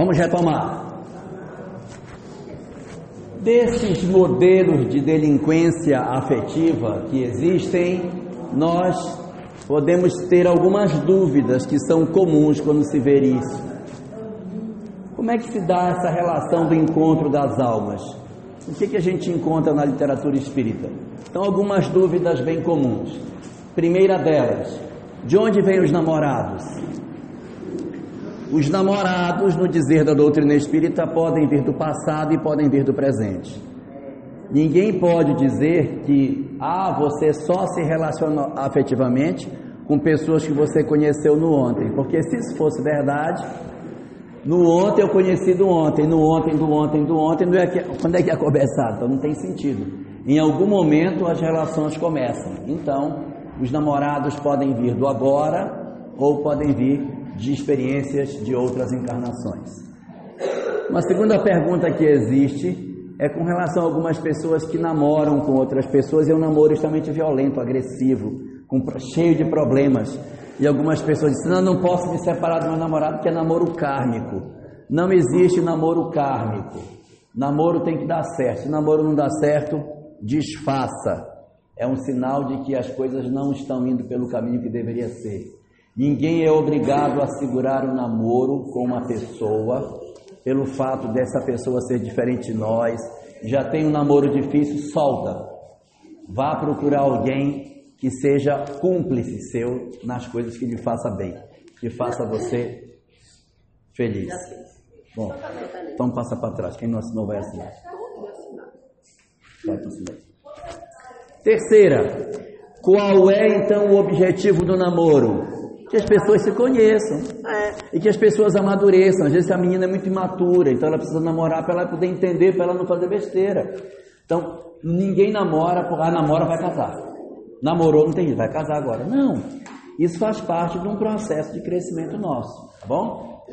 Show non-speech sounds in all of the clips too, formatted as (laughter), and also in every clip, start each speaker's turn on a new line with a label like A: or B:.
A: Vamos retomar. Desses modelos de delinquência afetiva que existem, nós podemos ter algumas dúvidas que são comuns quando se vê isso. Como é que se dá essa relação do encontro das almas? O que, que a gente encontra na literatura espírita? Então, algumas dúvidas bem comuns. Primeira delas, de onde vêm os namorados? Os namorados, no dizer da doutrina espírita, podem vir do passado e podem vir do presente. Ninguém pode dizer que, ah, você só se relaciona afetivamente com pessoas que você conheceu no ontem, porque se isso fosse verdade, no ontem eu conheci do ontem, no ontem, do ontem, do ontem, é quando é que é começar? Então não tem sentido. Em algum momento as relações começam. Então, os namorados podem vir do agora ou podem vir de experiências de outras encarnações. Uma segunda pergunta que existe é com relação a algumas pessoas que namoram com outras pessoas e é um namoro extremamente violento, agressivo, com, cheio de problemas. E algumas pessoas dizem: Não, não posso me separar do meu namorado, que é namoro kármico. Não existe namoro kármico. Namoro tem que dar certo. Se namoro não dá certo, desfaça. É um sinal de que as coisas não estão indo pelo caminho que deveria ser. Ninguém é obrigado a segurar um namoro com uma pessoa pelo fato dessa pessoa ser diferente de nós. Já tem um namoro difícil, solta. Vá procurar alguém que seja cúmplice seu nas coisas que lhe faça bem, que faça você feliz. Bom, então passa para trás. Quem não assinou vai assinar. Vai assinar. Terceira, qual é então o objetivo do namoro? Que as pessoas se conheçam é. e que as pessoas amadureçam. Às vezes a menina é muito imatura, então ela precisa namorar para ela poder entender, para ela não fazer besteira. Então, ninguém namora, ah, namora, vai casar. Namorou, não tem isso, vai casar agora. Não. Isso faz parte de um processo de crescimento nosso, tá bom?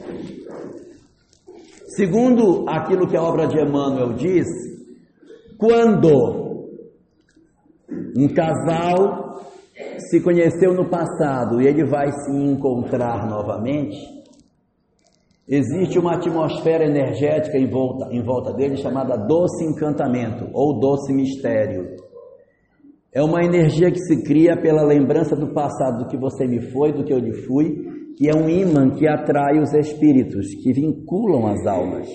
A: Segundo aquilo que a obra de Emmanuel diz, quando um casal se conheceu no passado e ele vai se encontrar novamente, existe uma atmosfera energética em volta, em volta dele chamada doce encantamento ou doce mistério. É uma energia que se cria pela lembrança do passado, do que você me foi, do que eu lhe fui, que é um imã que atrai os espíritos, que vinculam as almas.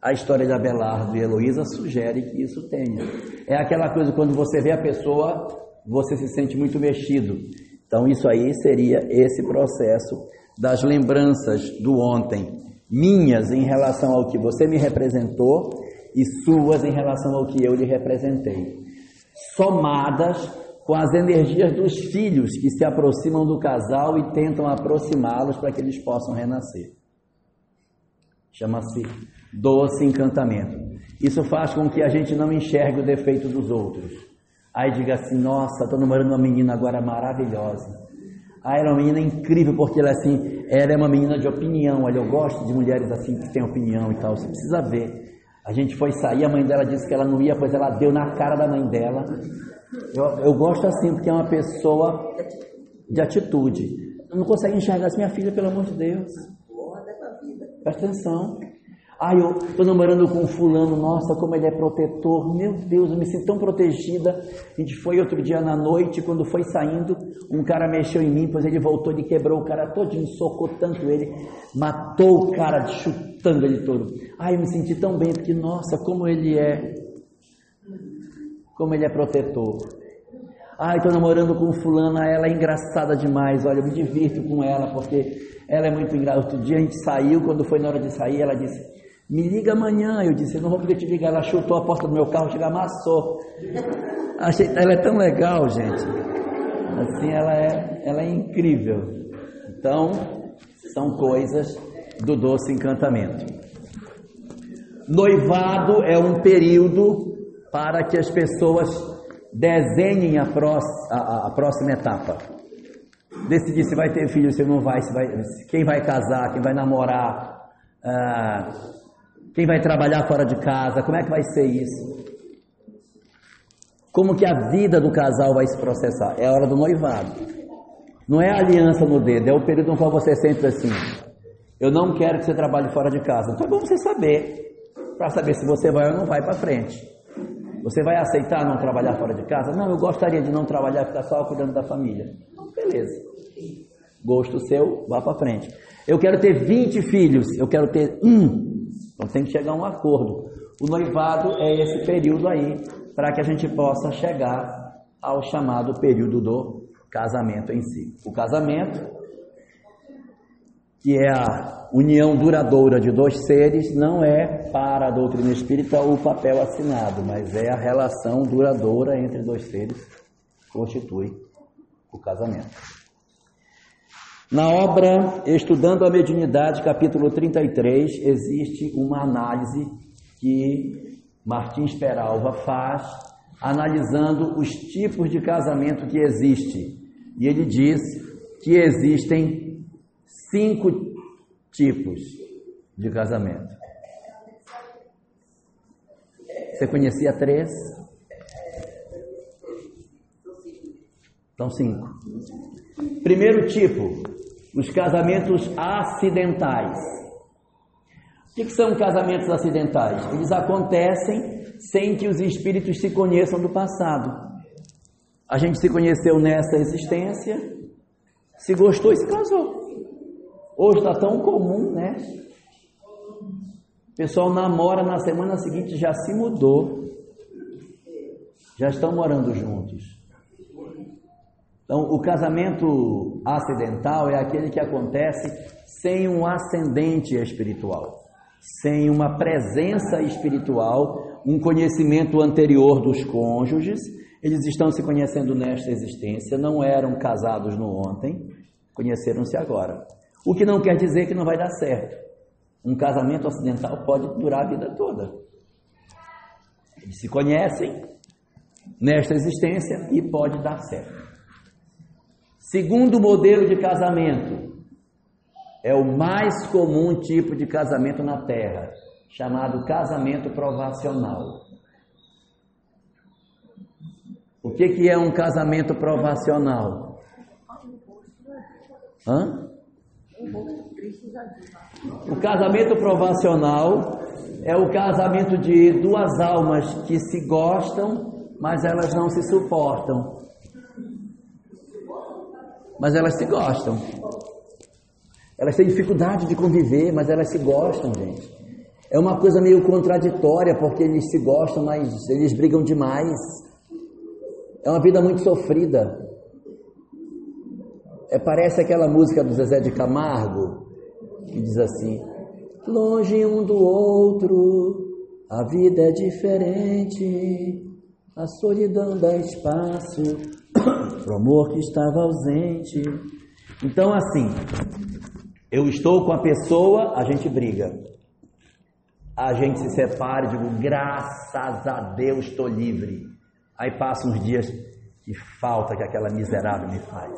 A: A história de Abelardo e Heloísa sugere que isso tenha. É aquela coisa quando você vê a pessoa você se sente muito mexido. Então, isso aí seria esse processo das lembranças do ontem, minhas em relação ao que você me representou e suas em relação ao que eu lhe representei, somadas com as energias dos filhos que se aproximam do casal e tentam aproximá-los para que eles possam renascer. Chama-se doce encantamento. Isso faz com que a gente não enxergue o defeito dos outros Aí diga assim, nossa, estou namorando uma menina agora maravilhosa. Ah, ela é uma menina incrível, porque ela é assim, ela é uma menina de opinião. Olha, eu gosto de mulheres assim que têm opinião e tal. Você precisa ver. A gente foi sair, a mãe dela disse que ela não ia, pois ela deu na cara da mãe dela. Eu, eu gosto assim, porque é uma pessoa de atitude. Não consegue enxergar assim, minha filha, pelo amor de Deus. Presta atenção. Ai, eu estou namorando com fulano, nossa, como ele é protetor, meu Deus, eu me sinto tão protegida. A gente foi outro dia na noite, quando foi saindo, um cara mexeu em mim, pois ele voltou, ele quebrou o cara todinho, socou tanto ele, matou o cara, chutando ele todo. Ai, eu me senti tão bem, porque, nossa, como ele é, como ele é protetor. Ai, estou namorando com fulana, ela é engraçada demais, olha, eu me divirto com ela, porque ela é muito engraçada. Outro dia a gente saiu, quando foi na hora de sair, ela disse, me liga amanhã. Eu disse, eu não vou poder te ligar. Ela chutou a porta do meu carro, chega amassou. Achei, ela é tão legal, gente. Assim, ela é, ela é incrível. Então, são coisas do doce encantamento. Noivado é um período para que as pessoas desenhem a, próxima, a, a próxima etapa. Decidir se vai ter filho, se não vai, se vai, quem vai casar, quem vai namorar. Ah, quem vai trabalhar fora de casa? Como é que vai ser isso? Como que a vida do casal vai se processar? É a hora do noivado. Não é a aliança no dedo, é o período no qual você sempre assim. Eu não quero que você trabalhe fora de casa. Então é bom você saber, para saber se você vai ou não vai para frente. Você vai aceitar não trabalhar fora de casa? Não, eu gostaria de não trabalhar, ficar só cuidando da família. Então, beleza. Gosto seu, vá para frente. Eu quero ter 20 filhos, eu quero ter um. Então tem que chegar a um acordo. O noivado é esse período aí, para que a gente possa chegar ao chamado período do casamento em si. O casamento que é a união duradoura de dois seres, não é para a doutrina espírita o papel assinado, mas é a relação duradoura entre dois seres que constitui o casamento. Na obra Estudando a Mediunidade, capítulo 33, existe uma análise que Martins Peralva faz, analisando os tipos de casamento que existe. E ele diz que existem cinco tipos de casamento. Você conhecia três? São cinco. Primeiro tipo, os casamentos acidentais. O que, são casamentos acidentais? Eles acontecem sem que os espíritos se conheçam do passado. A gente se conheceu nessa existência, se gostou e se casou. Hoje está tão comum, né? O pessoal namora na semana seguinte já se mudou, já estão morando juntos. Então, o casamento acidental é aquele que acontece sem um ascendente espiritual, sem uma presença espiritual, um conhecimento anterior dos cônjuges. Eles estão se conhecendo nesta existência, não eram casados no ontem, conheceram-se agora. O que não quer dizer que não vai dar certo. Um casamento ocidental pode durar a vida toda. Eles se conhecem nesta existência e pode dar certo. Segundo modelo de casamento, é o mais comum tipo de casamento na Terra, chamado casamento provacional. O que, que é um casamento provacional? Hã? O casamento provacional é o casamento de duas almas que se gostam, mas elas não se suportam. Mas elas se gostam. Elas têm dificuldade de conviver, mas elas se gostam, gente. É uma coisa meio contraditória, porque eles se gostam, mas eles brigam demais. É uma vida muito sofrida. É, parece aquela música do Zezé de Camargo, que diz assim: Longe um do outro, a vida é diferente, a solidão dá espaço (coughs) pro amor que estava ausente. Então, assim, eu estou com a pessoa, a gente briga. A gente se separa, digo, graças a Deus estou livre. Aí passa uns dias, que falta que aquela miserável me faz.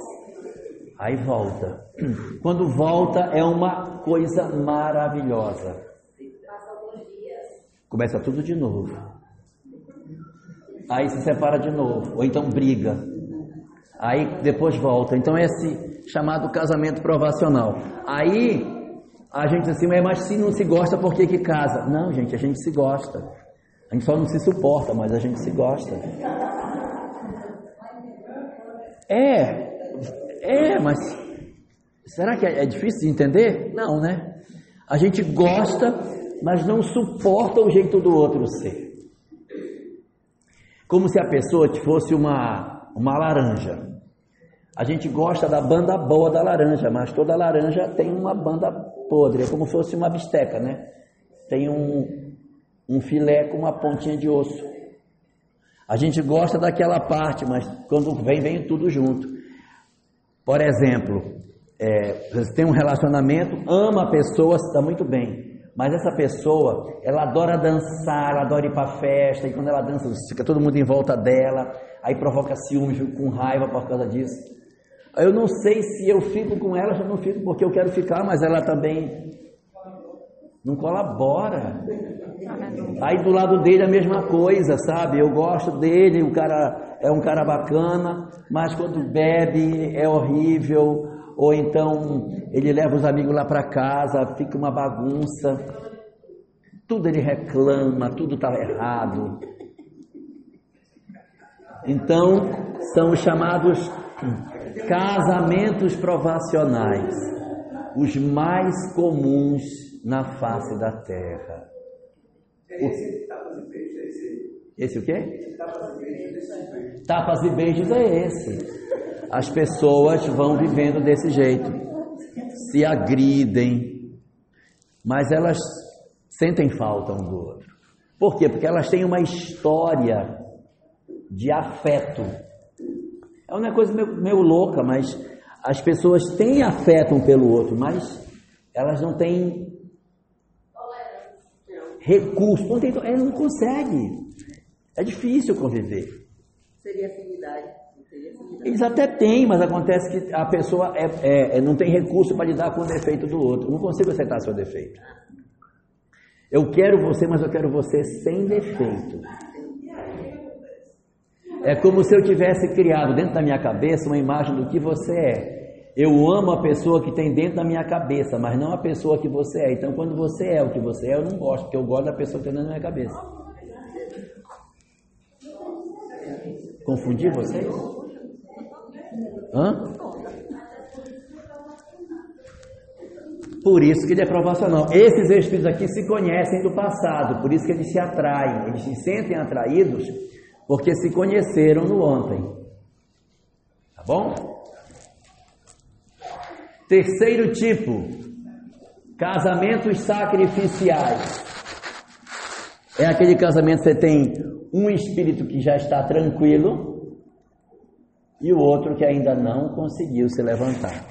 A: Aí volta. (coughs) Quando volta é uma coisa maravilhosa. Começa tudo de novo. Aí se separa de novo, ou então briga. Aí depois volta. Então é esse chamado casamento provacional. Aí a gente assim, mas se não se gosta, por que que casa? Não, gente, a gente se gosta. A gente só não se suporta, mas a gente se gosta. É, é, mas será que é, é difícil de entender? Não, né? A gente gosta, mas não suporta o jeito do outro ser. Como se a pessoa fosse uma, uma laranja. A gente gosta da banda boa da laranja, mas toda laranja tem uma banda podre, é como se fosse uma bisteca, né? Tem um, um filé com uma pontinha de osso. A gente gosta daquela parte, mas quando vem, vem tudo junto. Por exemplo, é, você tem um relacionamento, ama a pessoa, está muito bem, mas essa pessoa, ela adora dançar, ela adora ir para festa, e quando ela dança, fica todo mundo em volta dela, aí provoca ciúme, fico com raiva por causa disso. Eu não sei se eu fico com ela, eu não fico porque eu quero ficar, mas ela também não colabora. Aí do lado dele a mesma coisa, sabe? Eu gosto dele, o cara é um cara bacana, mas quando bebe é horrível, ou então ele leva os amigos lá para casa, fica uma bagunça, tudo ele reclama, tudo está errado. Então, são os chamados casamentos provacionais, os mais comuns na face da terra. Esse, esse o quê? Tapas e beijos é esse. As pessoas vão vivendo desse jeito, se agridem, mas elas sentem falta um do outro. Por quê? Porque elas têm uma história de afeto. É uma coisa meio, meio louca, mas as pessoas têm afeto um pelo outro, mas elas não têm recurso, não, tem, é, não consegue. É difícil conviver.
B: Seria afinidade.
A: Eles até têm, mas acontece que a pessoa é, é, é não tem recurso para lidar com o defeito do outro. Não consigo aceitar seu defeito. Eu quero você, mas eu quero você sem defeito. É como se eu tivesse criado dentro da minha cabeça uma imagem do que você é. Eu amo a pessoa que tem dentro da minha cabeça, mas não a pessoa que você é. Então, quando você é o que você é, eu não gosto, porque eu gosto da pessoa que tem dentro da minha cabeça. Confundi vocês? Hã? Por isso que ele é provacional. Esses espíritos aqui se conhecem do passado, por isso que eles se atraem, eles se sentem atraídos porque se conheceram no ontem. Tá bom? Terceiro tipo, casamentos sacrificiais. É aquele casamento que você tem um espírito que já está tranquilo e o outro que ainda não conseguiu se levantar.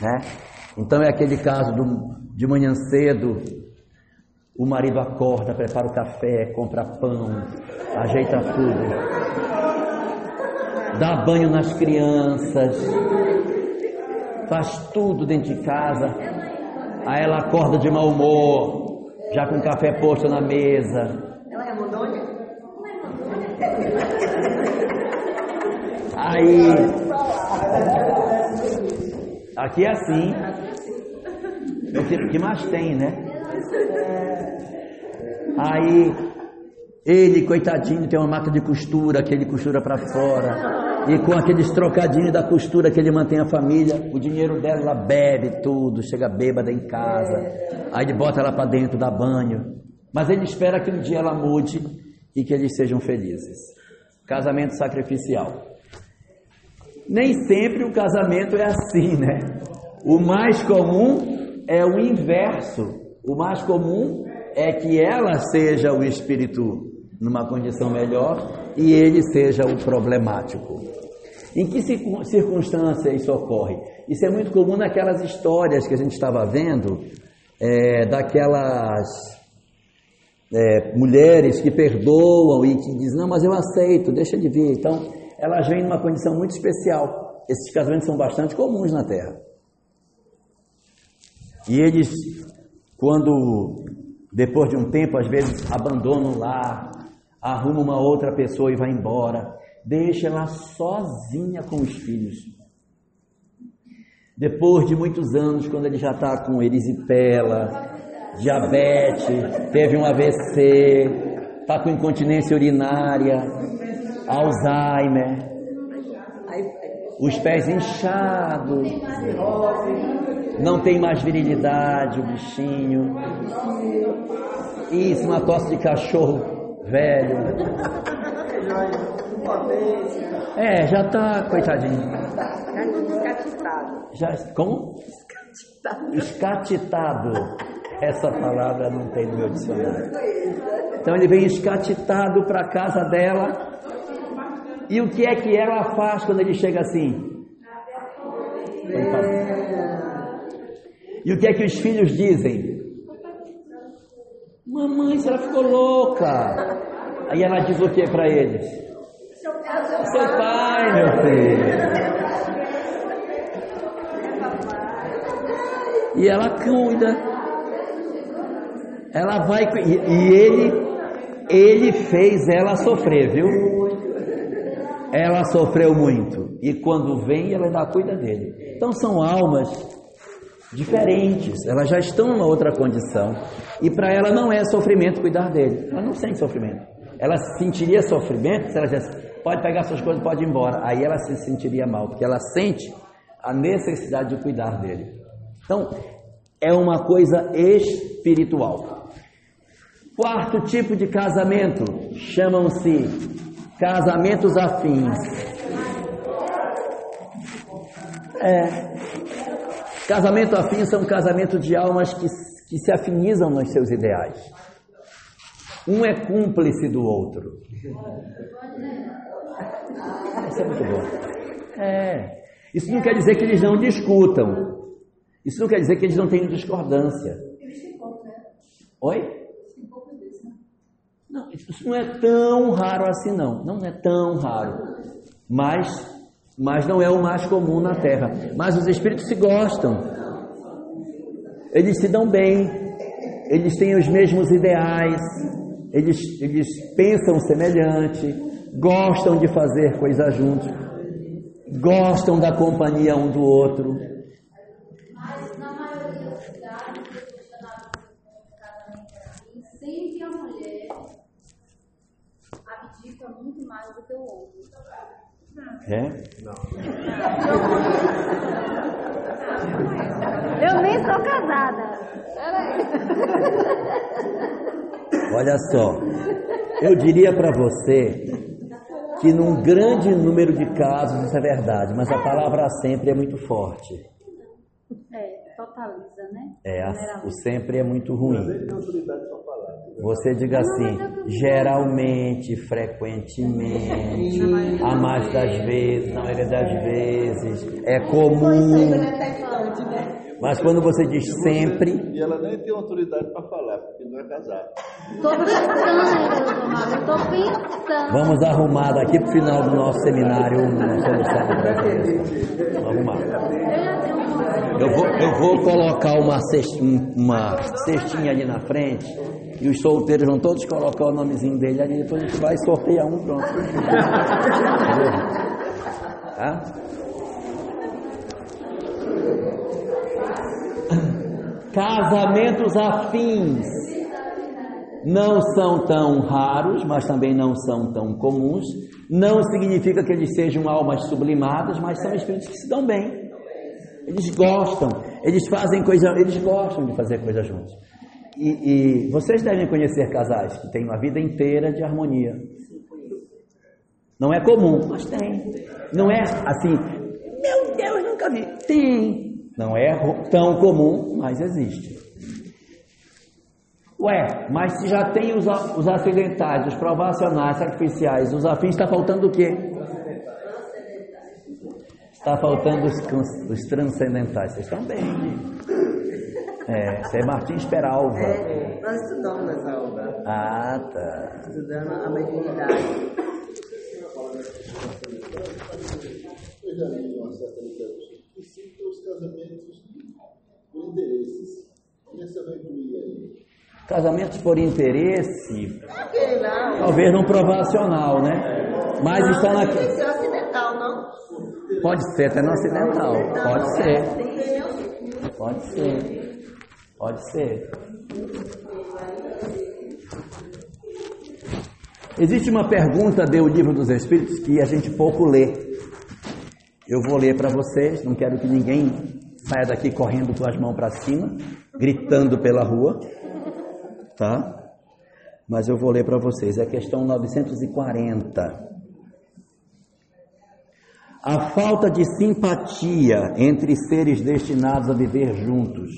A: Né? Então é aquele caso do, de manhã cedo, o marido acorda, prepara o café, compra pão, ajeita tudo, dá banho nas crianças, faz tudo dentro de casa. Aí ela acorda de mau humor, já com o café posto na mesa.
B: Ela é mondônia?
A: Aí, aqui é assim, é o que mais tem, né? Aí ele, coitadinho, tem uma máquina de costura que ele costura para fora. E com aqueles trocadinhos da costura que ele mantém a família, o dinheiro dela ela bebe tudo, chega bêbada em casa. Aí ele bota ela para dentro, dá banho. Mas ele espera que um dia ela mude e que eles sejam felizes. Casamento sacrificial. Nem sempre o casamento é assim, né? O mais comum é o inverso. O mais comum é que ela seja o espírito numa condição melhor e ele seja o problemático. Em que circunstância isso ocorre? Isso é muito comum naquelas histórias que a gente estava vendo, é, daquelas é, mulheres que perdoam e que dizem, não, mas eu aceito, deixa de vir. Então, elas vêm numa condição muito especial. Esses casamentos são bastante comuns na Terra. E eles, quando depois de um tempo, às vezes abandona o lar, arruma uma outra pessoa e vai embora, deixa ela sozinha com os filhos. Depois de muitos anos, quando ele já está com erisipela, diabetes, teve um AVC, está com incontinência urinária, Alzheimer, os pés inchados, não tem mais virilidade o bichinho. Isso, uma tosse de cachorro velho. É, já tá, coitadinho. Já, como? Escatitado. Essa palavra não tem no meu dicionário. Então ele vem escatitado para casa dela. E o que é que ela faz quando ele chega assim? E o que é que os filhos dizem? Mamãe, ela ficou louca. Aí ela diz o que para eles? Seu pai, meu filho. E ela cuida. Ela vai e ele ele fez ela sofrer, viu? ela sofreu muito. E quando vem, ela ainda cuida dele. Então são almas diferentes, elas já estão numa outra condição. E para ela não é sofrimento cuidar dele. Ela não sente sofrimento. Ela sentiria sofrimento se ela dissesse, pode pegar suas coisas, pode ir embora. Aí ela se sentiria mal, porque ela sente a necessidade de cuidar dele. Então, é uma coisa espiritual. Quarto tipo de casamento chamam-se casamentos afins. É, casamento afim são casamentos de almas que, que se afinizam nos seus ideais. Um é cúmplice do outro. Isso é muito bom. É. Isso não quer dizer que eles não discutam. Isso não quer dizer que eles não tenham discordância. Oi? Não, isso não é tão raro assim não. Não é tão raro. Mas, mas não é o mais comum na Terra. Mas os espíritos se gostam. Eles se dão bem. Eles têm os mesmos ideais. Eles, eles pensam semelhante. Gostam de fazer coisas juntos. Gostam da companhia um do outro. É? Não.
C: Eu nem sou casada.
A: Olha só, eu diria para você que num grande número de casos isso é verdade, mas a palavra sempre é muito forte.
C: É, totaliza, né?
A: É, o sempre é muito ruim. Você diga assim, geralmente, frequentemente, a mais das vezes, na maioria das vezes, é comum. Mas quando você diz sempre.
D: E ela nem tem autoridade para falar, porque não é casada.
C: Estou pensando, estou pensando.
A: Vamos arrumar daqui para o final do nosso seminário uma solução para. Vamos arrumar. Eu vou, eu vou colocar uma cestinha, uma cestinha ali na frente e os solteiros vão todos colocar o nomezinho dele ali, depois a gente vai sortear um pronto. (laughs) tá? Casamentos afins não são tão raros, mas também não são tão comuns. Não significa que eles sejam almas sublimadas, mas são espíritos que se dão bem. Eles gostam, eles fazem coisa, eles gostam de fazer coisas juntos. E, e, vocês devem conhecer casais que têm uma vida inteira de harmonia. Não é comum, mas tem. Não é assim, meu Deus, nunca vi. Tem. Não é tão comum, mas existe. Ué, mas se já tem os, os acidentais, os provacionais, sacrificiais, os afins, está faltando o quê? Está faltando os, os transcendentais. Vocês estão bem. É, você é Martins Peralva.
B: É, nós estudamos nessa aula.
A: Ah, tá.
B: Estudando a mediunidade.
D: Casamentos por interesses. E essa vai incluir aí?
A: Casamentos por interesse, talvez não provacional, né? Mas
B: não,
A: estão
B: não
A: aqui.
B: que ser ocidental, não.
A: Pode ser até no ocidental. Pode ser Pode ser. Pode ser. Existe uma pergunta do Livro dos Espíritos que a gente pouco lê. Eu vou ler para vocês, não quero que ninguém saia daqui correndo com as mãos para cima, gritando pela rua, tá? Mas eu vou ler para vocês. É a questão 940. A falta de simpatia entre seres destinados a viver juntos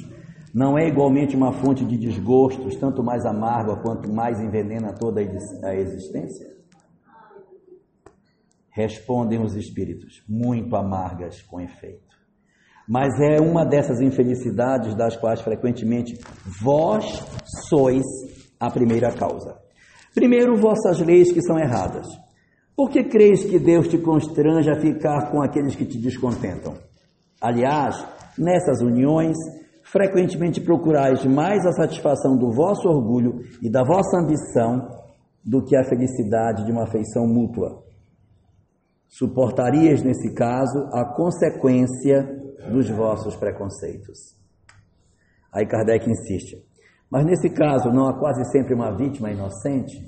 A: não é igualmente uma fonte de desgostos, tanto mais amarga quanto mais envenena toda a existência? Respondem os espíritos, muito amargas com efeito. Mas é uma dessas infelicidades das quais frequentemente vós sois a primeira causa. Primeiro, vossas leis que são erradas. Por que creis que Deus te constrange a ficar com aqueles que te descontentam? Aliás, nessas uniões, frequentemente procurais mais a satisfação do vosso orgulho e da vossa ambição do que a felicidade de uma afeição mútua. Suportarias, nesse caso, a consequência dos vossos preconceitos. Aí Kardec insiste. Mas nesse caso, não há quase sempre uma vítima inocente?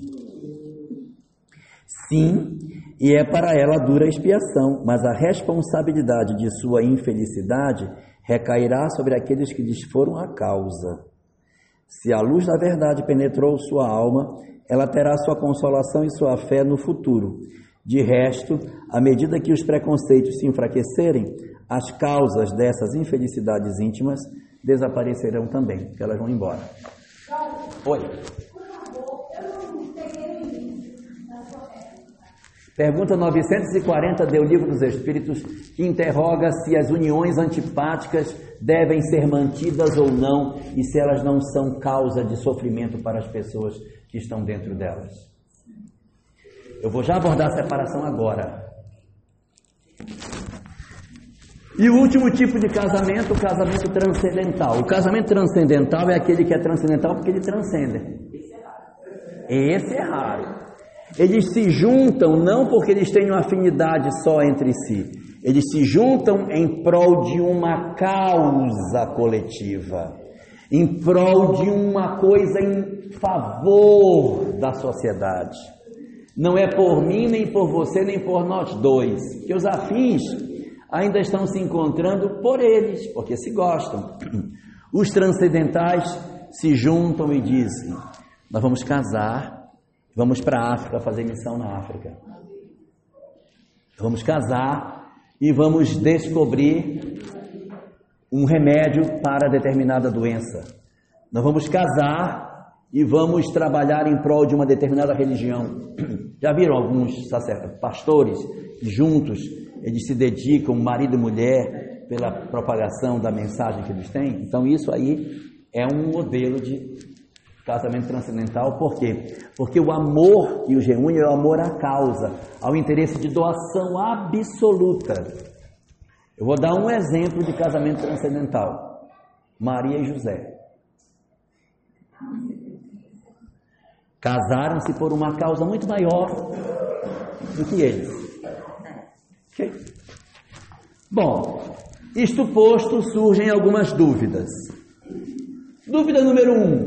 A: Sim, e é para ela dura expiação, mas a responsabilidade de sua infelicidade recairá sobre aqueles que lhes foram a causa. Se a luz da verdade penetrou sua alma, ela terá sua consolação e sua fé no futuro. De resto, à medida que os preconceitos se enfraquecerem, as causas dessas infelicidades íntimas desaparecerão também, porque elas vão embora. Oi. Pergunta 940 do Livro dos Espíritos, interroga se as uniões antipáticas devem ser mantidas ou não e se elas não são causa de sofrimento para as pessoas que estão dentro delas. Eu vou já abordar a separação agora. E o último tipo de casamento, o casamento transcendental. O casamento transcendental é aquele que é transcendental porque ele transcende. Esse é raro. Eles se juntam não porque eles têm uma afinidade só entre si. Eles se juntam em prol de uma causa coletiva, em prol de uma coisa em favor da sociedade. Não é por mim, nem por você, nem por nós dois. Que os afins ainda estão se encontrando por eles, porque se gostam. (clears throat) Os transcendentais se juntam e dizem: Nós vamos casar, vamos para a África fazer missão na África. Vamos casar e vamos descobrir um remédio para determinada doença. Nós vamos casar e vamos trabalhar em prol de uma determinada religião. (clears throat) Já viram alguns sacerdotes, pastores juntos eles se dedicam, marido e mulher, pela propagação da mensagem que eles têm. Então, isso aí é um modelo de casamento transcendental. Por quê? Porque o amor que os reúne é o amor à causa, ao interesse de doação absoluta. Eu vou dar um exemplo de casamento transcendental: Maria e José. Casaram-se por uma causa muito maior do que eles. Okay? Bom, isto posto, surgem algumas dúvidas. Dúvida número um: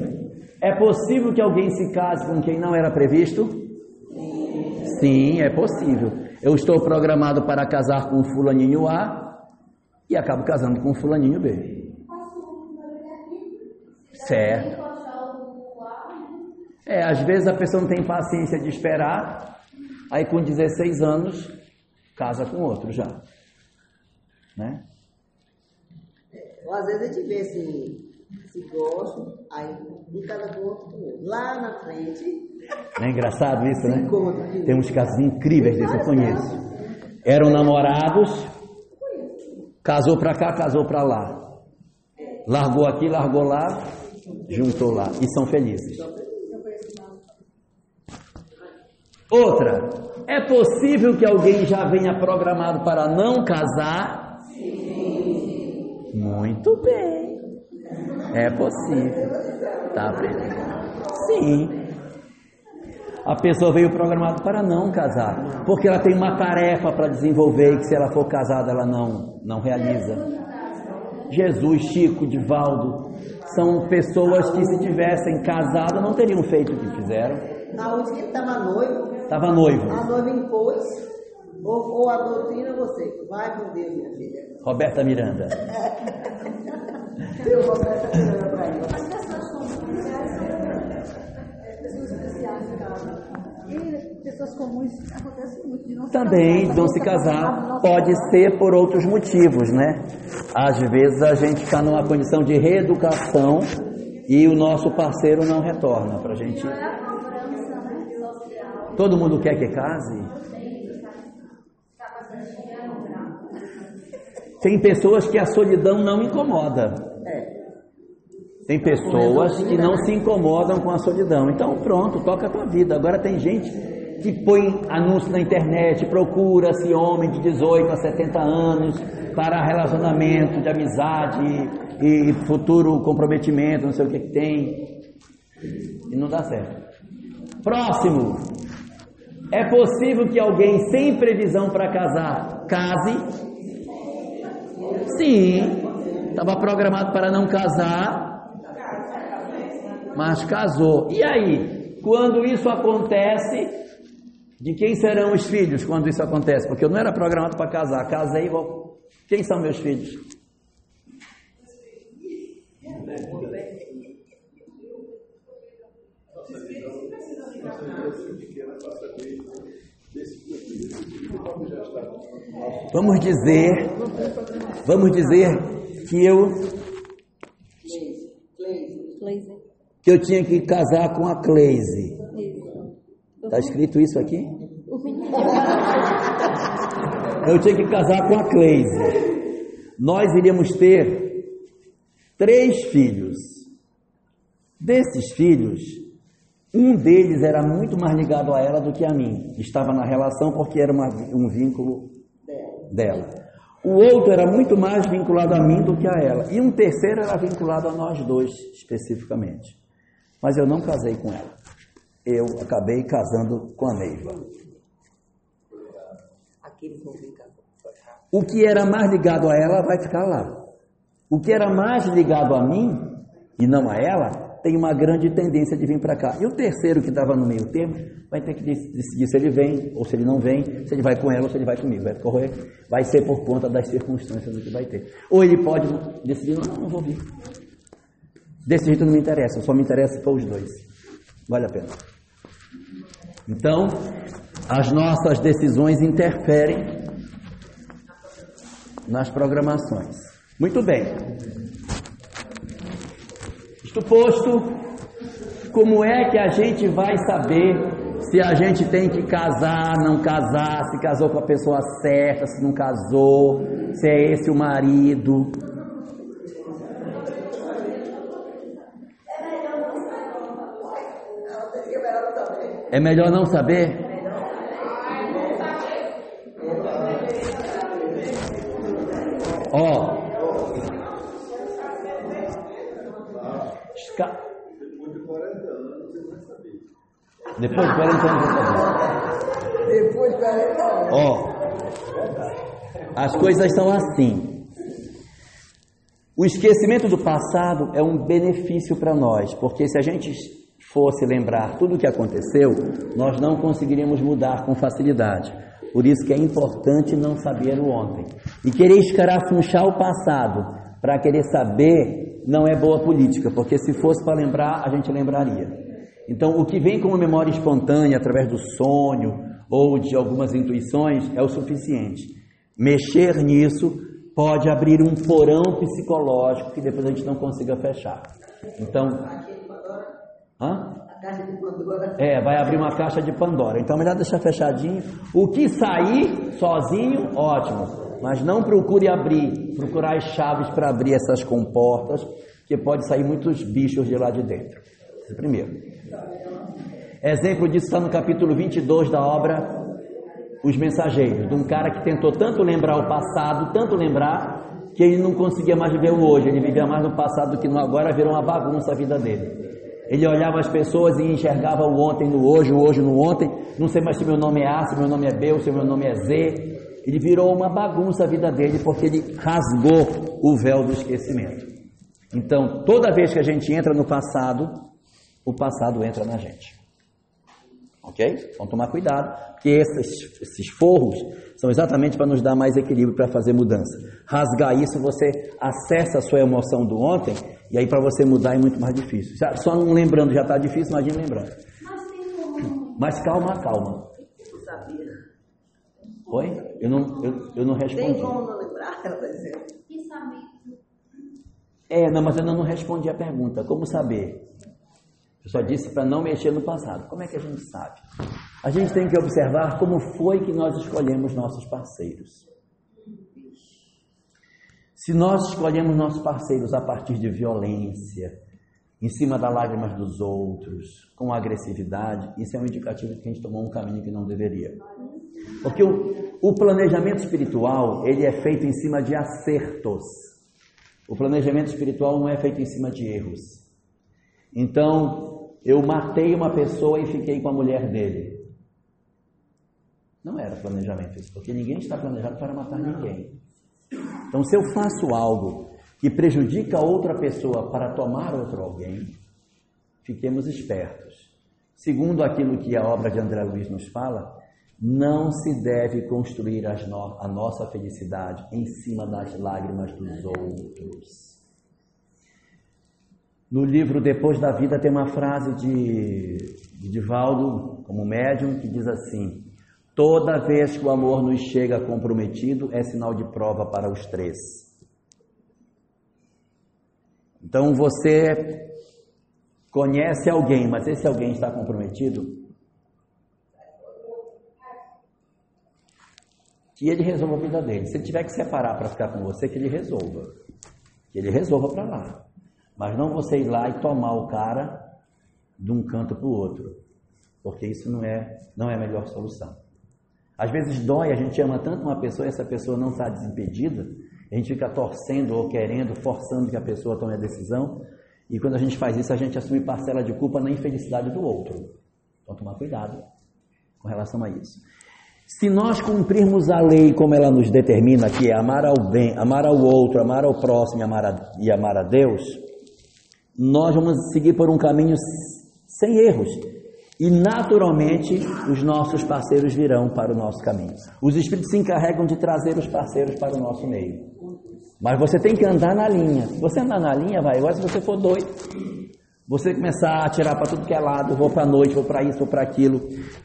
A: é possível que alguém se case com quem não era previsto? Sim, é possível. Eu estou programado para casar com Fulaninho A e acabo casando com Fulaninho B. Certo. É, às vezes a pessoa não tem paciência de esperar, aí com 16 anos casa com outro já. Né?
B: Ou às vezes a gente vê se, se gosta, aí um casa com outro com outro. Lá na frente.
A: Não é engraçado isso, né?
B: encontra
A: Tem uns casos incríveis desse, eu conheço. Eram namorados, casou pra cá, casou pra lá. Largou aqui, largou lá, juntou lá. E são felizes. Outra, é possível que alguém já venha programado para não casar? Sim. Muito bem. É possível. Tá aprendendo? Sim. A pessoa veio programada para não casar, porque ela tem uma tarefa para desenvolver e que se ela for casada ela não não realiza. Jesus, Chico, Divaldo, são pessoas que se tivessem casado não teriam feito o que fizeram.
B: Na última que estava noivo,
A: Estava noivo.
B: a noiva impôs, ou, ou a doutrina você. Vai com Deus, minha filha.
A: Roberta Miranda. (laughs)
B: Eu vou dar essa filha pra ele.
C: E pessoas comuns acontece muito de não
A: Também não se casar pode ser por outros motivos, né? Às vezes a gente está numa condição de reeducação e o nosso parceiro não retorna para a gente. Todo mundo quer que case? Tem pessoas que a solidão não incomoda. Tem pessoas que não se incomodam com a solidão. Então, pronto, toca a tua vida. Agora tem gente que põe anúncio na internet, procura-se homem de 18 a 70 anos para relacionamento de amizade e futuro comprometimento, não sei o que, que tem. E não dá certo. Próximo. É possível que alguém sem previsão para casar case? Sim, estava programado para não casar, mas casou. E aí, quando isso acontece, de quem serão os filhos quando isso acontece? Porque eu não era programado para casar, casei, vou... quem são meus filhos? Vamos dizer, vamos dizer que eu que eu tinha que casar com a Cleise. Está escrito isso aqui? Eu tinha que casar com a Cleise. Nós iríamos ter três filhos. Desses filhos, um deles era muito mais ligado a ela do que a mim. Estava na relação porque era uma, um vínculo dela. O outro era muito mais vinculado a mim do que a ela. E um terceiro era vinculado a nós dois, especificamente. Mas eu não casei com ela. Eu acabei casando com a Neiva. O que era mais ligado a ela vai ficar lá. O que era mais ligado a mim e não a ela tem uma grande tendência de vir para cá. E o terceiro que estava no meio termo vai ter que decidir se ele vem ou se ele não vem, se ele vai com ela ou se ele vai comigo. Vai correr, vai ser por conta das circunstâncias que vai ter. Ou ele pode decidir, não, não vou vir. Desse jeito não me interessa, só me interessa para os dois. Vale a pena. Então, as nossas decisões interferem nas programações. Muito bem. Isto posto, como é que a gente vai saber se a gente tem que casar, não casar, se casou com a pessoa certa, se não casou, se é esse o marido? É melhor não saber? Ó, Esca...
D: Depois de 40 anos ele vai saber.
A: Depois de 40 anos saber.
B: Depois de 40 anos.
A: Ó, as coisas são assim. O esquecimento do passado é um benefício para nós, porque se a gente fosse lembrar tudo o que aconteceu, nós não conseguiríamos mudar com facilidade. Por isso que é importante não saber o ontem. E querer escarafunchar o passado para querer saber não é boa política, porque se fosse para lembrar, a gente lembraria. Então, o que vem como memória espontânea através do sonho ou de algumas intuições é o suficiente. Mexer nisso pode abrir um porão psicológico que depois a gente não consiga fechar. Então, hã?
B: A caixa de Pandora.
A: É, vai abrir uma caixa de Pandora. Então é melhor deixar fechadinho. O que sair sozinho, ótimo. Mas não procure abrir, procurar as chaves para abrir essas comportas, que pode sair muitos bichos de lá de dentro. Esse primeiro. Exemplo disso está no capítulo 22 da obra Os Mensageiros, de um cara que tentou tanto lembrar o passado, tanto lembrar, que ele não conseguia mais viver o hoje, ele vivia mais no passado do que no agora, virou uma bagunça a vida dele. Ele olhava as pessoas e enxergava o ontem no hoje, o hoje no ontem. Não sei mais se meu nome é A, se meu nome é B se meu nome é Z. Ele virou uma bagunça a vida dele porque ele rasgou o véu do esquecimento. Então, toda vez que a gente entra no passado, o passado entra na gente. Ok? Vamos tomar cuidado, porque esses, esses forros são exatamente para nos dar mais equilíbrio para fazer mudança. Rasgar isso, você acessa a sua emoção do ontem, e aí para você mudar é muito mais difícil. Já- Só não lembrando já está difícil, imagina lembrando.
C: Mas tem como.
A: Mas calma, calma.
B: Eu sabia.
A: Oi? Eu não, eu, eu não
B: Tem
A: respondi.
B: como não lembrar, (laughs) ela está dizendo.
C: Quem sabe?
A: É, não, mas eu não respondi a pergunta. Como saber? Eu só disse para não mexer no passado. Como é que a gente sabe? A gente tem que observar como foi que nós escolhemos nossos parceiros. Se nós escolhemos nossos parceiros a partir de violência, em cima das lágrimas dos outros, com agressividade, isso é um indicativo de que a gente tomou um caminho que não deveria. Porque o, o planejamento espiritual, ele é feito em cima de acertos. O planejamento espiritual não é feito em cima de erros. Então, eu matei uma pessoa e fiquei com a mulher dele. Não era planejamento isso, porque ninguém está planejado para matar ninguém. Então, se eu faço algo que prejudica outra pessoa para tomar outro alguém, fiquemos espertos. Segundo aquilo que a obra de André Luiz nos fala, não se deve construir no a nossa felicidade em cima das lágrimas dos outros. No livro Depois da Vida tem uma frase de, de Divaldo, como médium, que diz assim: Toda vez que o amor nos chega comprometido, é sinal de prova para os três. Então você conhece alguém, mas esse alguém está comprometido, que ele resolva a vida dele. Se ele tiver que separar para ficar com você, que ele resolva. Que ele resolva para lá. Mas não você ir lá e tomar o cara de um canto para o outro. Porque isso não é, não é a melhor solução. Às vezes dói, a gente ama tanto uma pessoa e essa pessoa não está desimpedida, a gente fica torcendo ou querendo, forçando que a pessoa tome a decisão, e quando a gente faz isso, a gente assume parcela de culpa na infelicidade do outro. Então, tomar cuidado com relação a isso. Se nós cumprirmos a lei como ela nos determina, que é amar ao bem, amar ao outro, amar ao próximo amar a, e amar a Deus, nós vamos seguir por um caminho sem erros. E naturalmente os nossos parceiros virão para o nosso caminho. Os espíritos se encarregam de trazer os parceiros para o nosso meio. Mas você tem que andar na linha. Se você andar na linha, vai. Agora, se você for doido, você começar a atirar para tudo que é lado, vou para a noite, vou para isso, vou para aquilo,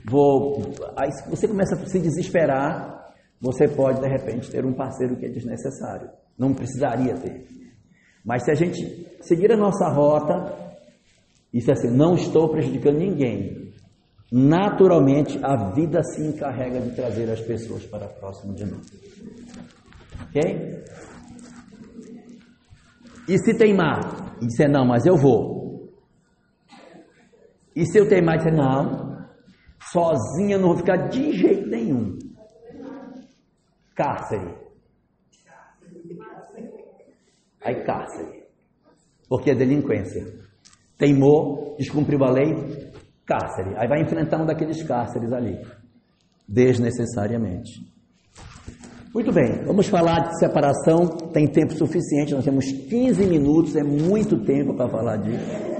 A: vou. Aí você começa a se desesperar, você pode de repente ter um parceiro que é desnecessário. Não precisaria ter. Mas se a gente seguir a nossa rota, isso é assim, não estou prejudicando ninguém. Naturalmente a vida se encarrega de trazer as pessoas para próximo de nós. Ok? E se teimar e disser, não, mas eu vou. E se eu teimar e dizer, não, sozinha não vou ficar de jeito nenhum. Cárcere. Aí cárcere. Porque é delinquência. Teimou, descumpriu a lei, cárcere. Aí vai enfrentar um daqueles cárceres ali. Desnecessariamente. Muito bem, vamos falar de separação. Tem tempo suficiente, nós temos 15 minutos, é muito tempo para falar disso.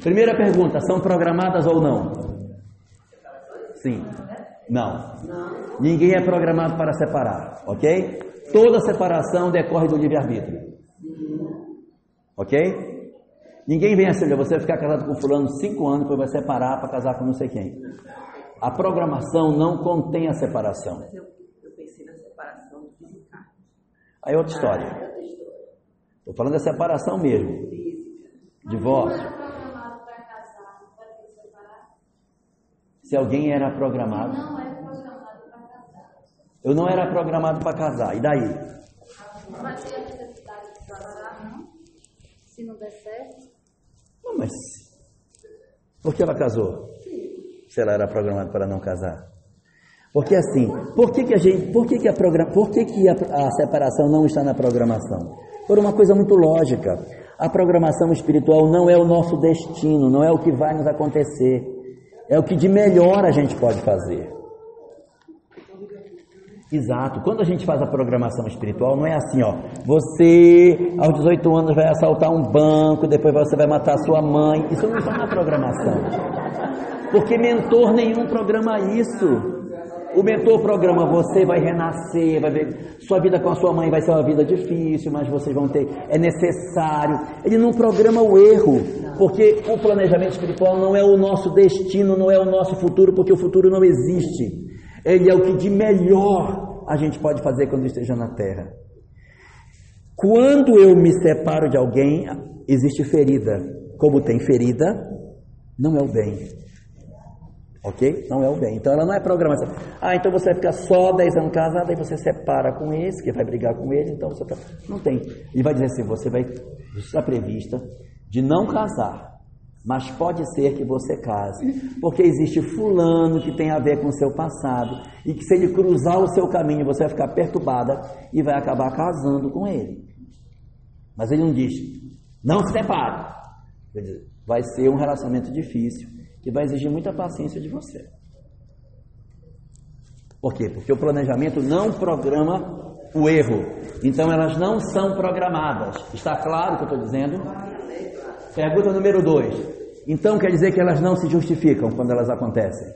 A: Primeira pergunta: são programadas ou não? Sim. Não. Ninguém é programado para separar, ok? Toda separação decorre do livre-arbítrio. Ok? Ninguém vem assim, você vai ficar casado com fulano cinco anos, depois vai separar para casar com não sei quem. A programação não contém a separação.
B: Mas eu, eu pensei na separação física.
A: Aí outra história. Estou falando da separação mesmo. Divórcio. Se alguém era programado.
C: Não é programado para casar.
A: Eu não era programado para casar. E daí?
C: Vai ter a necessidade de trabalhar, não? Se não der certo.
A: Não, mas. Por que ela casou? Se ela era programada para não casar. Porque assim, por que, que a gente, por que, que, a, program, por que, que a, a separação não está na programação? Por uma coisa muito lógica. A programação espiritual não é o nosso destino, não é o que vai nos acontecer é o que de melhor a gente pode fazer. Exato. Quando a gente faz a programação espiritual, não é assim, ó. Você, aos 18 anos, vai assaltar um banco, depois você vai matar sua mãe. Isso não está na programação. Porque mentor nenhum programa isso. O mentor programa você vai renascer, vai ver sua vida com a sua mãe vai ser uma vida difícil, mas vocês vão ter, é necessário. Ele não programa o erro, porque o planejamento espiritual não é o nosso destino, não é o nosso futuro, porque o futuro não existe. Ele é o que de melhor a gente pode fazer quando esteja na terra. Quando eu me separo de alguém, existe ferida. Como tem ferida, não é o bem. Ok? Não é o bem. Então ela não é programação. Ah, então você vai ficar só 10 anos casado, aí você separa com esse, que vai brigar com ele, então você. Tá... Não tem. E vai dizer assim: você vai estar prevista de não casar. Mas pode ser que você case, porque existe fulano que tem a ver com o seu passado e que se ele cruzar o seu caminho, você vai ficar perturbada e vai acabar casando com ele. Mas ele não diz, não se separe. Vai ser um relacionamento difícil, que vai exigir muita paciência de você. Por quê? Porque o planejamento não programa o erro. Então elas não são programadas. Está claro o que eu estou dizendo? Pergunta número 2. Então quer dizer que elas não se justificam quando elas acontecem?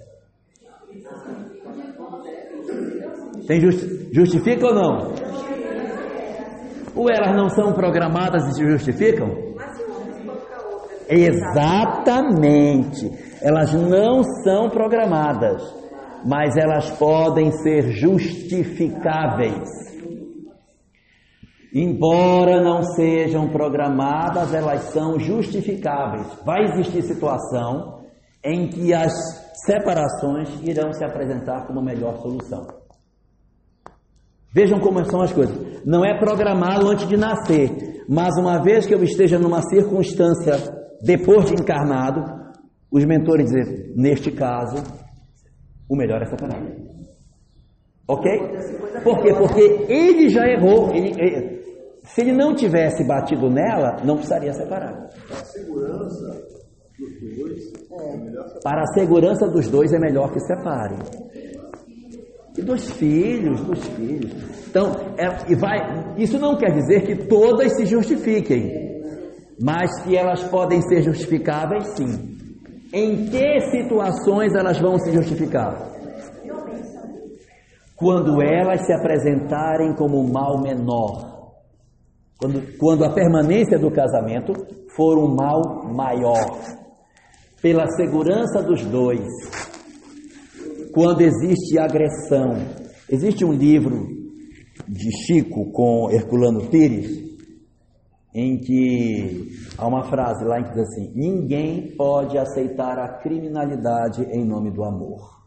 A: Tem justi justifica ou não? Ou elas não são programadas e se justificam? Exatamente. Elas não são programadas, mas elas podem ser justificáveis. Embora não sejam programadas, elas são justificáveis. Vai existir situação em que as separações irão se apresentar como melhor solução. Vejam como são as coisas. Não é programado antes de nascer, mas uma vez que eu esteja numa circunstância depois de encarnado, os mentores dizem: neste caso, o melhor é separar. Ok? Por quê? Porque ele já errou. Ele, ele, se ele não tivesse batido nela, não precisaria separar.
D: Para a segurança dos dois, é.
A: Para a segurança dos dois, é melhor que separem. E dos filhos, dos filhos. Então, é, e vai, isso não quer dizer que todas se justifiquem, mas que elas podem ser justificáveis sim. Em que situações elas vão se justificar? Quando elas se apresentarem como um mal menor. Quando, quando a permanência do casamento for um mal maior. Pela segurança dos dois quando existe agressão. Existe um livro de Chico com Herculano Pires, em que há uma frase lá que diz assim: Ninguém pode aceitar a criminalidade em nome do amor.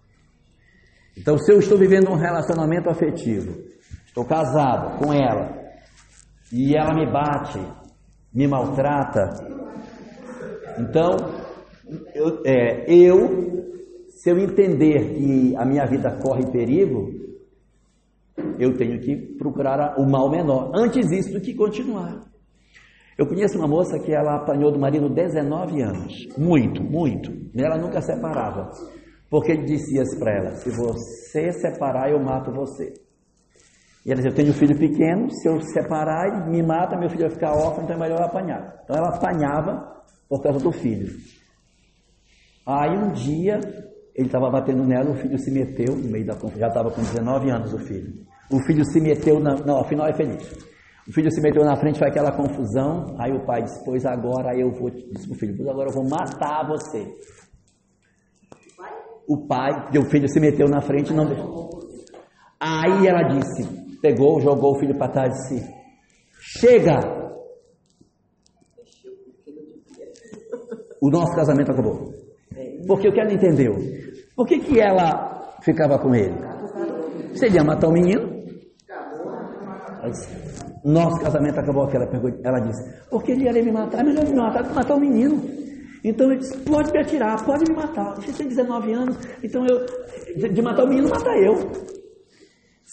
A: Então, se eu estou vivendo um relacionamento afetivo, estou casado com ela, e ela me bate, me maltrata, então eu, é, eu se eu entender que a minha vida corre perigo, eu tenho que procurar o mal menor. Antes isso do que continuar. Eu conheço uma moça que ela apanhou do marido 19 anos. Muito, muito. Ela nunca separava. Porque ele dizia para ela: se você separar, eu mato você. E ela dizia: eu tenho um filho pequeno, se eu separar, ele me mata, meu filho vai ficar órfão, então é melhor eu apanhar. Então ela apanhava por causa do filho. Aí um dia ele estava batendo nela, o filho se meteu no meio da confusão, já estava com 19 anos o filho. O filho se meteu, na, não, afinal é feliz. O filho se meteu na frente, foi aquela confusão, aí o pai disse, pois agora eu vou, disse o filho, pois agora eu vou matar você. O pai, o filho se meteu na frente e não deixou. Aí ela disse, pegou, jogou o filho para trás e disse, chega! O nosso casamento acabou. Porque o que ela entendeu? Por que, que ela ficava com ele? Ele ia matar o menino? Disse, Nosso casamento acabou. Ela, perguntou, ela disse: Porque ele ia me matar? É melhor me matar do que matar o menino. Então ele disse: Pode me atirar, pode me matar. Você tem 19 anos, então eu. De, de matar o menino, mata eu.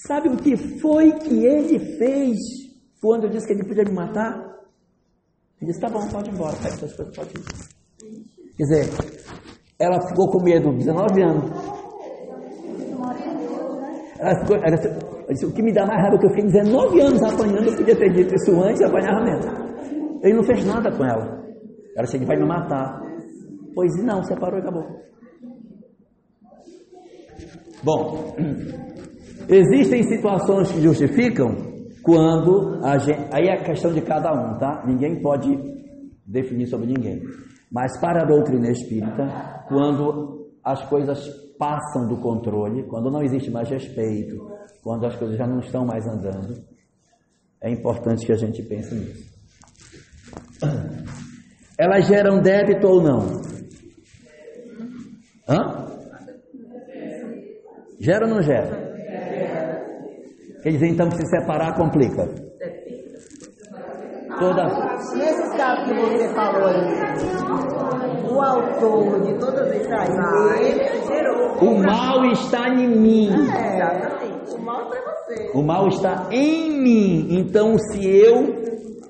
A: Sabe o que foi que ele fez quando eu disse que ele podia me matar? Ele disse: Tá bom, pode ir embora, pega suas coisas, pode ir. Quer dizer, ela ficou com medo, 19 anos. Disse, o que me dá mais raiva é que eu fiquei 19 anos apanhando, eu podia ter dito isso antes e apanhava mesmo. Ele não fez nada com ela. Ela disse, ele vai me matar. Pois não, separou e acabou. Bom, (clears throat) existem situações que justificam quando a gente. Aí é a questão de cada um, tá? Ninguém pode definir sobre ninguém. Mas para a doutrina espírita, quando as coisas passam do controle, quando não existe mais respeito, quando as coisas já não estão mais andando, é importante que a gente pense nisso. (coughs) Elas geram débito ou não? Hã? Gera ou não gera? Quer dizer, então, que se separar complica. Toda...
B: Nesse caso que você falou aí, o autor de todas essas leis gerou.
A: O mal está em mim.
B: É, exatamente. O mal está em você.
A: O mal está em mim. Então, se eu,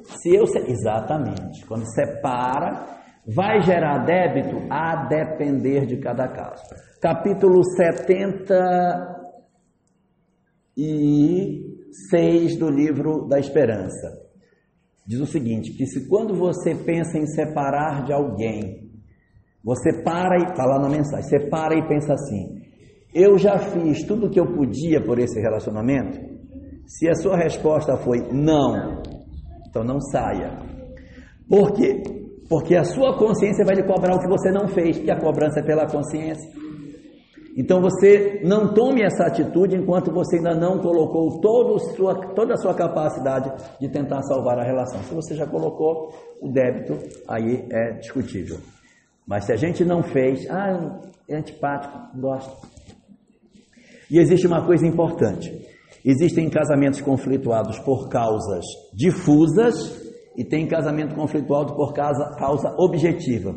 A: se eu, exatamente, quando separa, vai gerar débito a depender de cada caso. Capítulo 76 do livro da Esperança. Diz o seguinte, que se quando você pensa em separar de alguém, você para e está lá na mensagem, você para e pensa assim: eu já fiz tudo o que eu podia por esse relacionamento? Se a sua resposta foi não, então não saia. Por quê? Porque a sua consciência vai lhe cobrar o que você não fez, porque a cobrança é pela consciência. Então você não tome essa atitude enquanto você ainda não colocou sua, toda a sua capacidade de tentar salvar a relação. Se você já colocou o débito, aí é discutível. Mas se a gente não fez, ah, é antipático, gosto. E existe uma coisa importante: existem casamentos conflituados por causas difusas e tem casamento conflituado por causa, causa objetiva.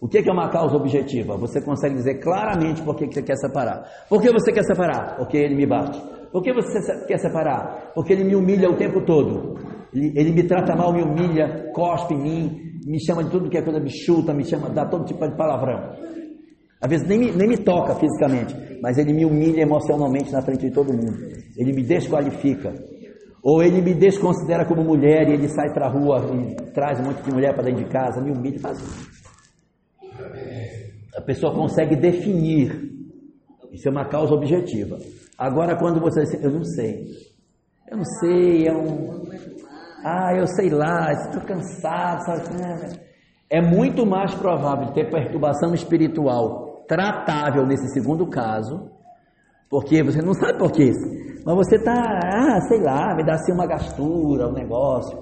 A: O que é uma causa objetiva? Você consegue dizer claramente por que você quer separar. Por que você quer separar? Porque ele me bate. Por que você quer separar? Porque ele me humilha o tempo todo. Ele, ele me trata mal, me humilha, cospe em mim, me chama de tudo que é coisa bichuta, me chama, dá todo tipo de palavrão. Às vezes nem me, nem me toca fisicamente, mas ele me humilha emocionalmente na frente de todo mundo. Ele me desqualifica. Ou ele me desconsidera como mulher e ele sai para a rua e traz um monte de mulher para dentro de casa, me humilha e faz isso. A pessoa consegue definir. Isso é uma causa objetiva. Agora, quando você eu não sei, eu não sei, é um. Ah, eu sei lá, estou cansado, sabe? É muito mais provável ter perturbação espiritual tratável nesse segundo caso, porque você não sabe por quê, mas você está, ah, sei lá, me dá assim uma gastura, um negócio.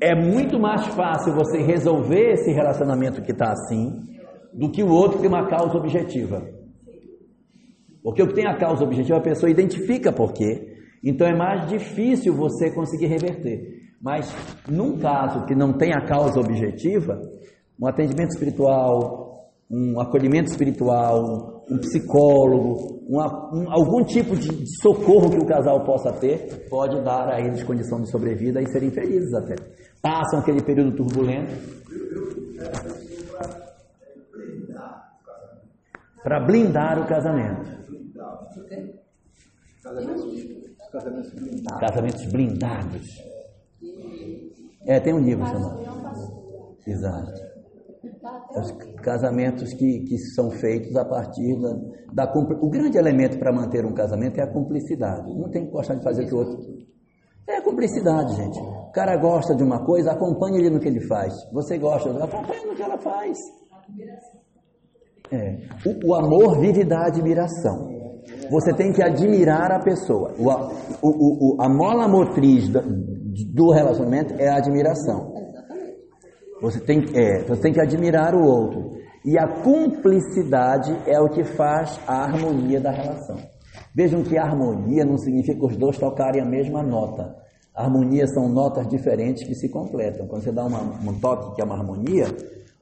A: É muito mais fácil você resolver esse relacionamento que está assim do que o outro que tem uma causa objetiva. Porque o que tem a causa objetiva, a pessoa identifica por quê. Então é mais difícil você conseguir reverter. Mas num caso que não tem a causa objetiva, um atendimento espiritual, um acolhimento espiritual, um psicólogo, uma, um, algum tipo de socorro que o casal possa ter, pode dar a eles condição de sobrevida e serem felizes até. Passam aquele período turbulento. Para blindar o casamento. Casamentos blindados. É, tem um livro chamado. Exato os casamentos que, que são feitos a partir da, da O grande elemento para manter um casamento é a cumplicidade. Um tem que gostar de fazer o que o outro. É a cumplicidade, gente. O cara gosta de uma coisa, acompanhe ele no que ele faz. Você gosta, acompanhe no que ela faz. É. O, o amor vive da admiração. Você tem que admirar a pessoa. O, o, o, a mola motriz do, do relacionamento é a admiração. Você tem, é, você tem que admirar o outro. E a cumplicidade é o que faz a harmonia da relação. Vejam que harmonia não significa os dois tocarem a mesma nota. harmonia são notas diferentes que se completam. Quando você dá uma, um toque que é uma harmonia,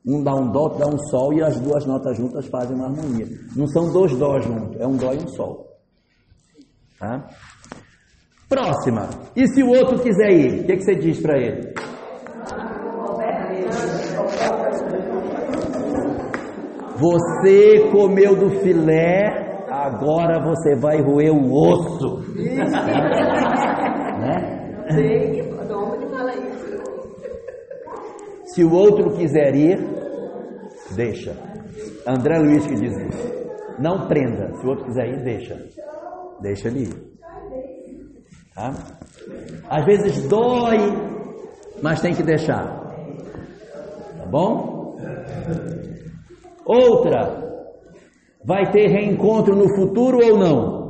A: um dá um dó, dá um sol e as duas notas juntas fazem uma harmonia. Não são dois dó juntos, é um dó e um sol. Tá? Próxima. E se o outro quiser ir, o que, que você diz para ele? Você comeu do filé, agora você vai roer o osso. (laughs) né? Se o outro quiser ir, deixa. André Luiz que diz isso. Não prenda. Se o outro quiser ir, deixa. Deixa ele ir. Tá? Às vezes dói, mas tem que deixar. Tá bom? Outra, vai ter reencontro no futuro ou não?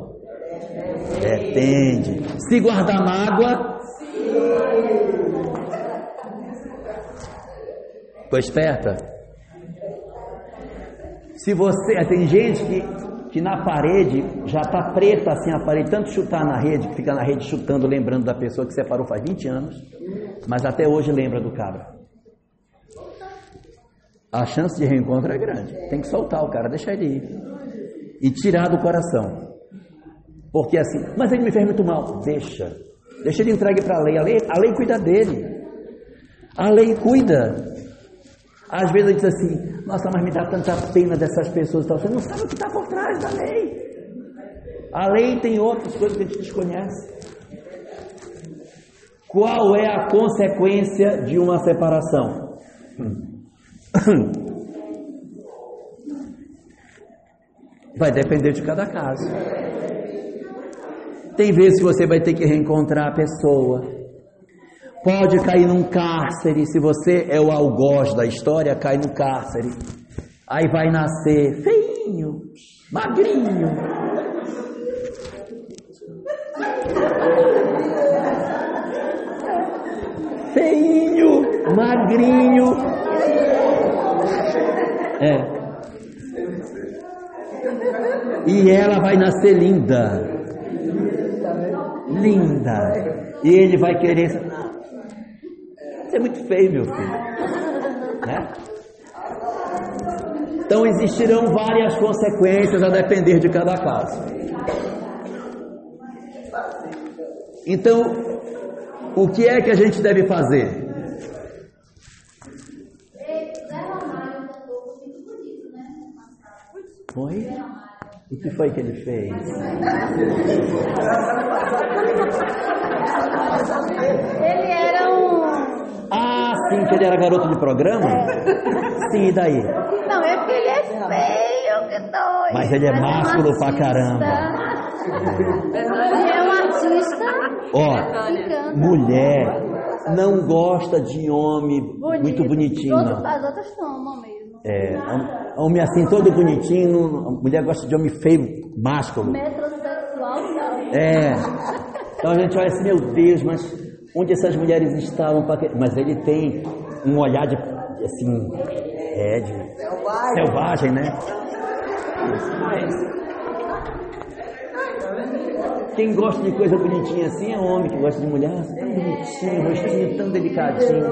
A: Depende. Se guardar mágoa, ficou esperta? Se você. Tem gente que, que na parede já está preta assim a parede, tanto chutar na rede, que fica na rede chutando, lembrando da pessoa que separou faz 20 anos, mas até hoje lembra do cara a chance de reencontro é grande. Tem que soltar o cara, deixar ele ir. E tirar do coração. Porque assim, mas ele me fez muito mal. Deixa. Deixa ele entregue para. A lei. A lei cuida dele. A lei cuida. Às vezes eu diz assim, nossa, mas me dá tanta pena dessas pessoas. Você não sabe o que está por trás da lei. A lei tem outras coisas que a gente desconhece. Qual é a consequência de uma separação? (clears throat) Vai depender de cada caso. Tem vezes que você vai ter que reencontrar a pessoa. Pode cair num cárcere, se você é o algoz da história, cai no cárcere. Aí vai nascer feinho, magrinho. Feinho, magrinho. É. E ela vai nascer linda. Linda. E ele vai querer. É muito feio, meu filho. Né? Então existirão várias consequências a depender de cada caso. Então, o que é que a gente deve fazer? Foi? O que foi que ele fez?
C: Ele era um.
A: Ah, sim, que ele era garoto de programa? Sim, e daí?
C: Não, é porque ele é feio, que doido.
A: Mas ele é
C: um
A: másculo pra
C: artista.
A: caramba.
C: Ele é um artista.
A: Ó,
C: canta.
A: mulher não gosta de homem
C: Bonito.
A: muito bonitinho,
C: Todos-. As outras tomam mesmo.
A: É, hom- homem assim, todo bonitinho, mulher gosta de homem feio, másculo.
C: Metrosexual, não.
A: É. Então a gente olha assim, meu Deus, mas onde essas mulheres estavam? Mas ele tem um olhar de, assim, é, de selvagem, né? Quem gosta de coisa bonitinha assim é homem que gosta de mulher assim, tão bonitinho, rostinho tão delicadinho.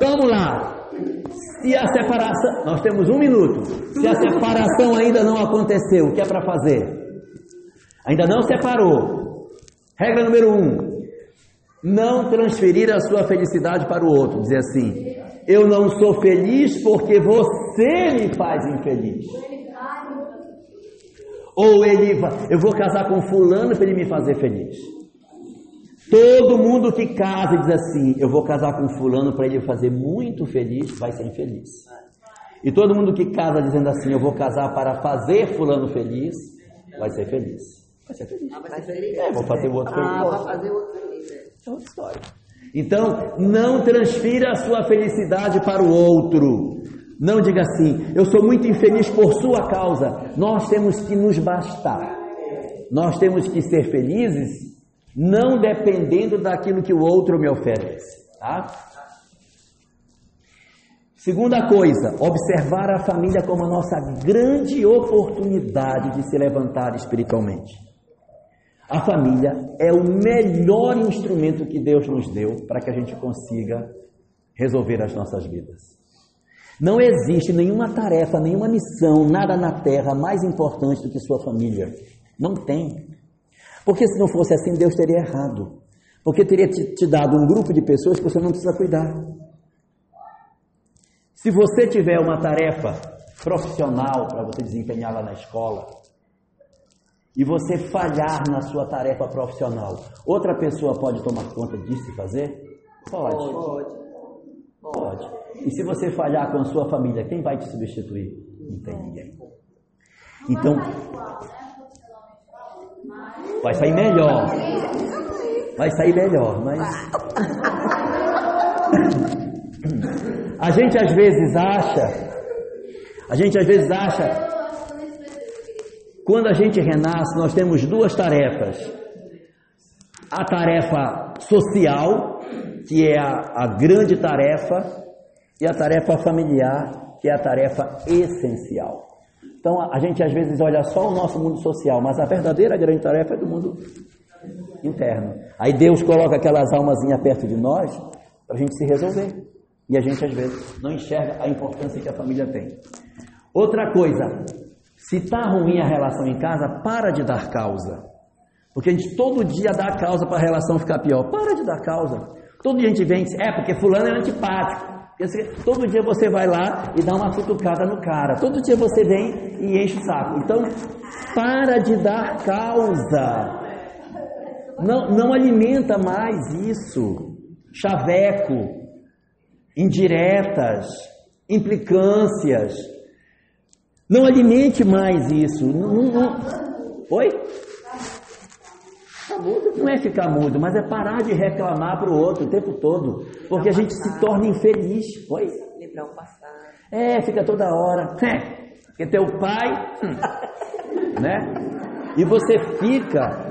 A: Vamos lá. Se a separação, nós temos um minuto. Se a separação ainda não aconteceu, o que é para fazer? Ainda não separou. Regra número um: não transferir a sua felicidade para o outro. Dizer assim: eu não sou feliz porque você me faz infeliz. Ou ele eu vou casar com fulano para ele me fazer feliz. Todo mundo que casa diz assim, eu vou casar com fulano para ele fazer muito feliz, vai ser infeliz. E todo mundo que casa dizendo assim, eu vou casar para fazer fulano feliz, vai ser feliz. Vai ser feliz.
B: Vai ser feliz.
A: É, vou fazer o outro feliz.
B: Ah, vai fazer outro feliz. é.
A: É outra história. Então, não transfira a sua felicidade para o outro. Não diga assim, eu sou muito infeliz por sua causa. Nós temos que nos bastar. Nós temos que ser felizes não dependendo daquilo que o outro me oferece, tá? Segunda coisa, observar a família como a nossa grande oportunidade de se levantar espiritualmente. A família é o melhor instrumento que Deus nos deu para que a gente consiga resolver as nossas vidas. Não existe nenhuma tarefa, nenhuma missão, nada na terra mais importante do que sua família. Não tem. Porque se não fosse assim, Deus teria errado. Porque teria te, te dado um grupo de pessoas que você não precisa cuidar. Se você tiver uma tarefa profissional para você desempenhar lá na escola, e você falhar na sua tarefa profissional, outra pessoa pode tomar conta disso e fazer? Pode.
B: Pode.
A: Pode. E se você falhar com a sua família, quem vai te substituir? Não tem ninguém. Então, vai sair melhor. Vai sair melhor, mas. (laughs) A gente às vezes acha, a gente às vezes acha, quando a gente renasce, nós temos duas tarefas. A tarefa social, que é a, a grande tarefa, e a tarefa familiar, que é a tarefa essencial. Então a, gente às vezes olha só o nosso mundo social, mas a verdadeira grande tarefa é do mundo interno. Aí Deus coloca aquelas almazinhas perto de nós para a gente se resolver. E a gente às vezes não enxerga a importância que a família tem. Outra coisa, se está ruim a relação em casa, para de dar causa. Porque a gente todo dia dá causa para a relação ficar pior. Para de dar causa. Todo dia a gente vem e diz, é, porque fulano é antipático. Todo dia você vai lá e dá uma cutucada no cara. Todo dia você vem e enche o saco. Então, para de dar causa. Não, não alimenta mais isso. Chaveco, indiretas, implicâncias. Não alimente mais isso. Não, não, não. Oi? Não é ficar mudo, mas é parar de reclamar para o outro o tempo todo, porque a gente se torna infeliz. Oi?
B: Lembrar o passado.
A: É, fica toda hora. É, porque teu pai, hum, né? E você fica.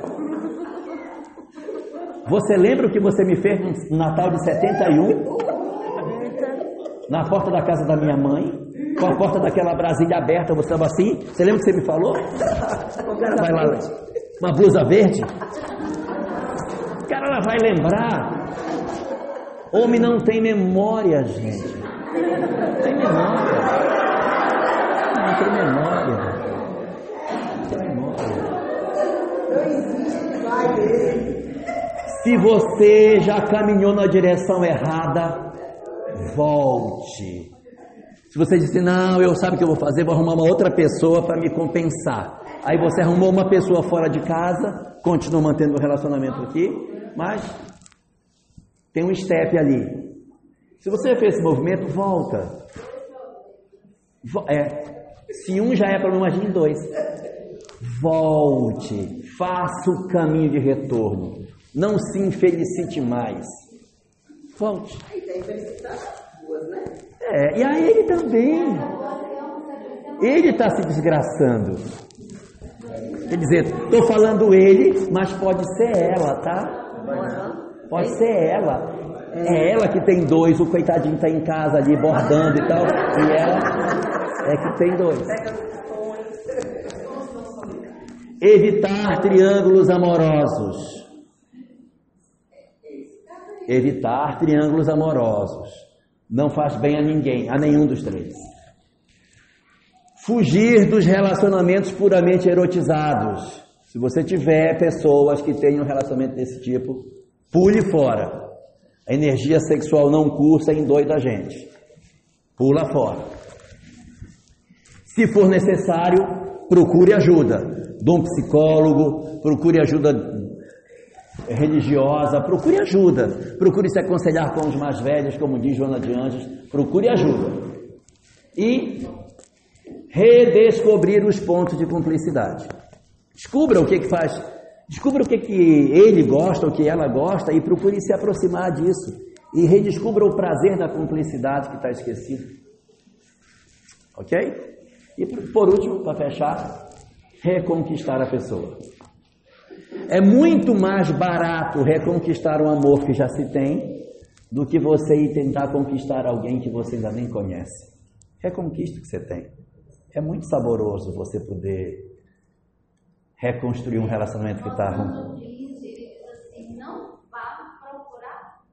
A: Você lembra o que você me fez no Natal de 71? Na porta da casa da minha mãe, com a porta daquela Brasília aberta, você estava assim? Você lembra o que você me falou? O cara vai lá, uma blusa verde. O cara ela vai lembrar. Homem não tem memória, gente. Não tem memória. Não tem memória. Não tem memória. Se você já caminhou na direção errada, volte. Se você disse, não, eu sabe o que eu vou fazer, vou arrumar uma outra pessoa para me compensar. Aí você arrumou uma pessoa fora de casa, continua mantendo o relacionamento aqui, mas tem um step ali. Se você fez esse movimento, volta. É, se um já é problema, imagine dois. Volte, faça o caminho de retorno. Não se infelicite mais. Volte.
B: Né?
A: É, e a ele também. Ele está se desgraçando. Quer dizer, estou falando ele, mas pode ser ela, tá? Pode ser ela. É ela que tem dois, o coitadinho está em casa ali bordando e tal, e ela é que tem dois. Evitar triângulos amorosos. Evitar triângulos amorosos. Não faz bem a ninguém, a nenhum dos três. Fugir dos relacionamentos puramente erotizados. Se você tiver pessoas que tenham um relacionamento desse tipo, pule fora. A energia sexual não cursa em doida a gente. Pula fora. Se for necessário, procure ajuda de um psicólogo, procure ajuda religiosa, procure ajuda. Procure se aconselhar com os mais velhos, como diz Joana de Anjos, procure ajuda. E redescobrir os pontos de cumplicidade. Descubra o que, que faz, descubra o que, que ele gosta, o que ela gosta e procure se aproximar disso. E redescubra o prazer da cumplicidade que está esquecido. Ok? E por último, para fechar, reconquistar a pessoa. É muito mais barato reconquistar um amor que já se tem do que você ir tentar conquistar alguém que você ainda nem conhece. Reconquiste o que você tem. É muito saboroso você poder reconstruir um relacionamento que está ruim.
C: assim, não vá procurar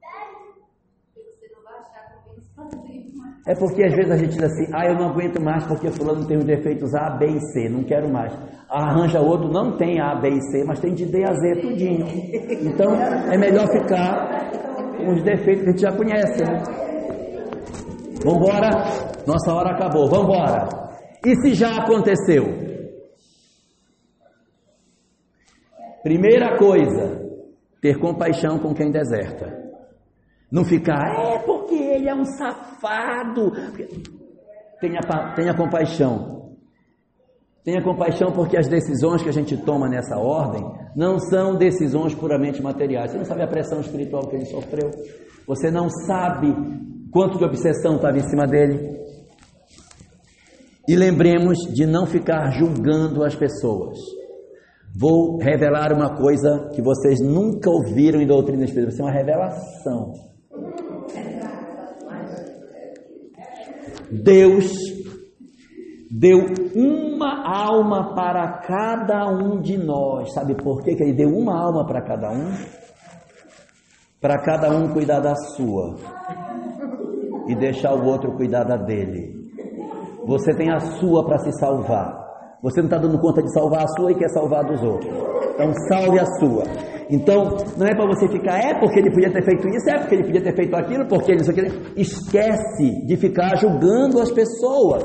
C: porque você não vai achar sozinho.
A: É porque às vezes a gente diz assim, ah, eu não aguento mais porque fulano tem os defeitos A, B e C, não quero mais. Arranja outro, não tem A, B e C, mas tem de D a Z tudinho. Então é melhor ficar com os defeitos que a gente já conhece. Né? Vambora, nossa hora acabou, vambora. E se já aconteceu? Primeira coisa, ter compaixão com quem deserta. Não ficar, é porque ele é um safado. Tenha, tenha compaixão. Tenha compaixão porque as decisões que a gente toma nessa ordem não são decisões puramente materiais. Você não sabe a pressão espiritual que ele sofreu. Você não sabe quanto de obsessão estava em cima dele. E lembremos de não ficar julgando as pessoas. Vou revelar uma coisa que vocês nunca ouviram em doutrina espírita, vai ser uma revelação. Deus deu uma alma para cada um de nós. Sabe por quê que ele deu uma alma para cada um? Para cada um cuidar da sua e deixar o outro cuidar da dele. Você tem a sua para se salvar. Você não está dando conta de salvar a sua e quer salvar dos outros. Então salve a sua. Então, não é para você ficar, é porque ele podia ter feito isso, é porque ele podia ter feito aquilo, porque ele isso aquilo. Esquece de ficar julgando as pessoas.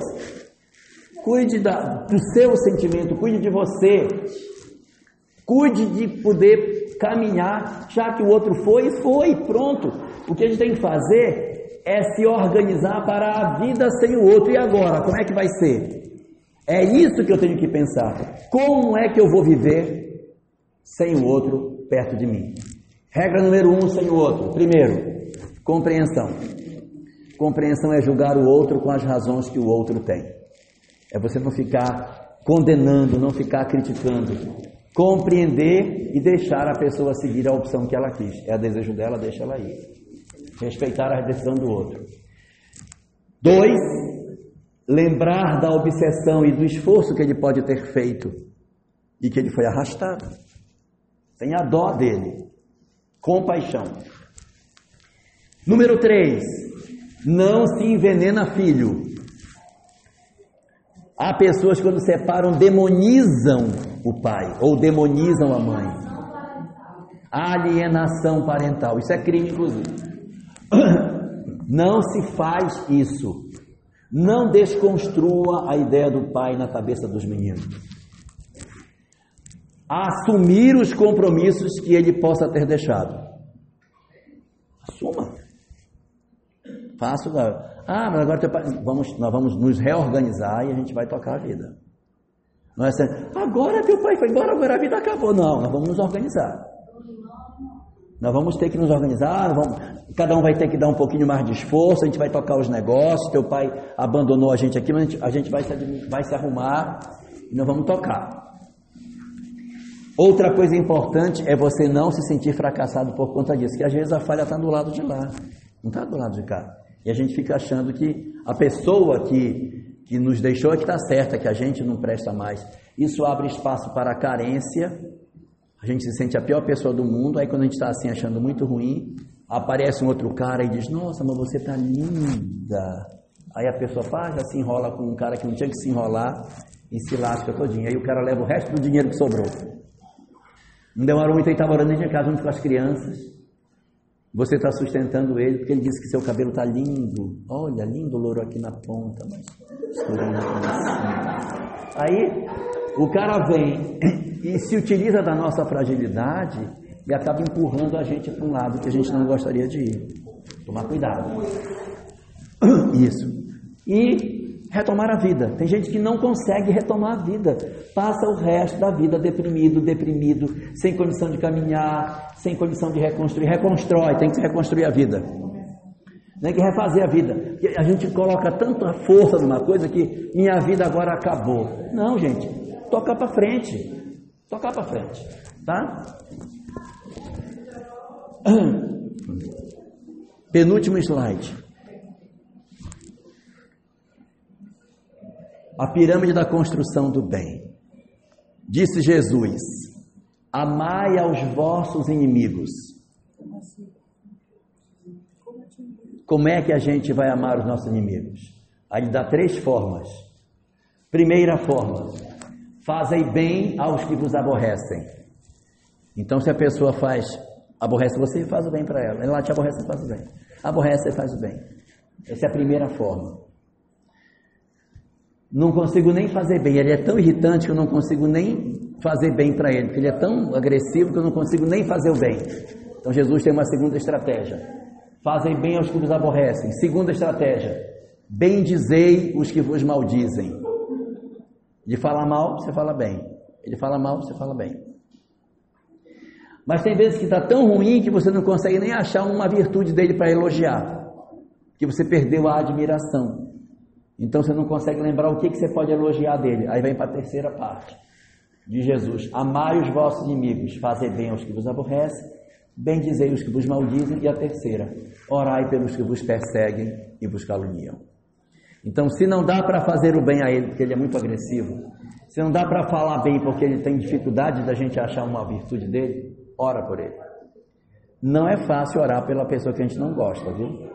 A: Cuide da, do seu sentimento, cuide de você. Cuide de poder caminhar, já que o outro foi, foi, pronto. O que a gente tem que fazer é se organizar para a vida sem o outro. E agora, como é que vai ser? É isso que eu tenho que pensar. Como é que eu vou viver sem o outro perto de mim? Regra número um, sem o outro. Primeiro, compreensão. Compreensão é julgar o outro com as razões que o outro tem. É você não ficar condenando, não ficar criticando. Compreender e deixar a pessoa seguir a opção que ela quis. É a desejo dela, deixa ela ir. Respeitar a decisão do outro. Dois, lembrar da obsessão e do esforço que ele pode ter feito e que ele foi arrastado. Tenha dó dele. Compaixão. Número 3. Não se envenena filho. Há pessoas que quando separam demonizam o pai ou demonizam a mãe. Alienação parental. Isso é crime, inclusive. (coughs) Não se faz isso. Não desconstrua a ideia do pai na cabeça dos meninos. Assumir os compromissos que ele possa ter deixado. Assuma. Faça. Ah, mas agora teu pai. Vamos, nós vamos nos reorganizar e a gente vai tocar a vida. Não é assim, agora teu pai foi embora, agora a vida acabou. Não, nós vamos nos organizar. Nós vamos ter que nos organizar, vamos, cada um vai ter que dar um pouquinho mais de esforço, a gente vai tocar os negócios, teu pai abandonou a gente aqui, mas a gente, a gente vai, se, vai se arrumar e nós vamos tocar. Outra coisa importante é você não se sentir fracassado por conta disso, que às vezes a falha está do lado de lá, não está do lado de cá. E a gente fica achando que a pessoa que, que nos deixou é que está certa, que a gente não presta mais. Isso abre espaço para a carência a gente se sente a pior pessoa do mundo, aí quando a gente está assim achando muito ruim, aparece um outro cara e diz, nossa, mas você tá linda. Aí a pessoa faz, já se enrola com um cara que não tinha que se enrolar e se lasca todinho. Aí o cara leva o resto do dinheiro que sobrou. Não demorou muito, ele estava orando de casa junto com as crianças. Você está sustentando ele, porque ele disse que seu cabelo está lindo. Olha, lindo louro aqui na ponta, mas Aí o cara vem (coughs) e se utiliza da nossa fragilidade e acaba empurrando a gente para um lado que a gente não gostaria de ir. Tomar cuidado. (coughs) Isso. E retomar a vida. Tem gente que não consegue retomar a vida. Passa o resto da vida deprimido, deprimido, sem condição de caminhar, sem condição de reconstruir. Reconstrói, tem que reconstruir a vida. Tem que refazer a vida. A gente coloca tanta força numa coisa que minha vida agora acabou. Não, gente. Tocar para frente. Tocar para frente, tá? (clears throat) Penúltimo slide. A pirâmide da construção do bem. Disse Jesus: Amai aos vossos inimigos. Como é que a gente vai amar os nossos inimigos? Aí dá três formas. Primeira forma, Fazei bem aos que vos aborrecem. Então, se a pessoa faz, aborrece você, faz o bem para ela. Ela te aborrece, faz o bem. Aborrece, faz o bem. Essa é a primeira forma. Não consigo nem fazer bem. Ele é tão irritante que eu não consigo nem fazer bem para ele. Porque ele é tão agressivo que eu não consigo nem fazer o bem. Então, Jesus tem uma segunda estratégia. Fazem bem aos que vos aborrecem. Segunda estratégia. Bendizei os que vos maldizem. De falar mal, você fala bem. Ele fala mal, você fala bem. Mas tem vezes que está tão ruim que você não consegue nem achar uma virtude dele para elogiar, que você perdeu a admiração. Então você não consegue lembrar o que, que você pode elogiar dele. Aí vem para a terceira parte de Jesus: Amai os vossos inimigos, fazei bem aos que vos aborrecem, bendizei os que vos maldizem. E a terceira: Orai pelos que vos perseguem e vos caluniam. Então, se não dá para fazer o bem a ele, porque ele é muito agressivo, se não dá para falar bem porque ele tem dificuldade da gente achar uma virtude dele, ora por ele. Não é fácil orar pela pessoa que a gente não gosta, viu?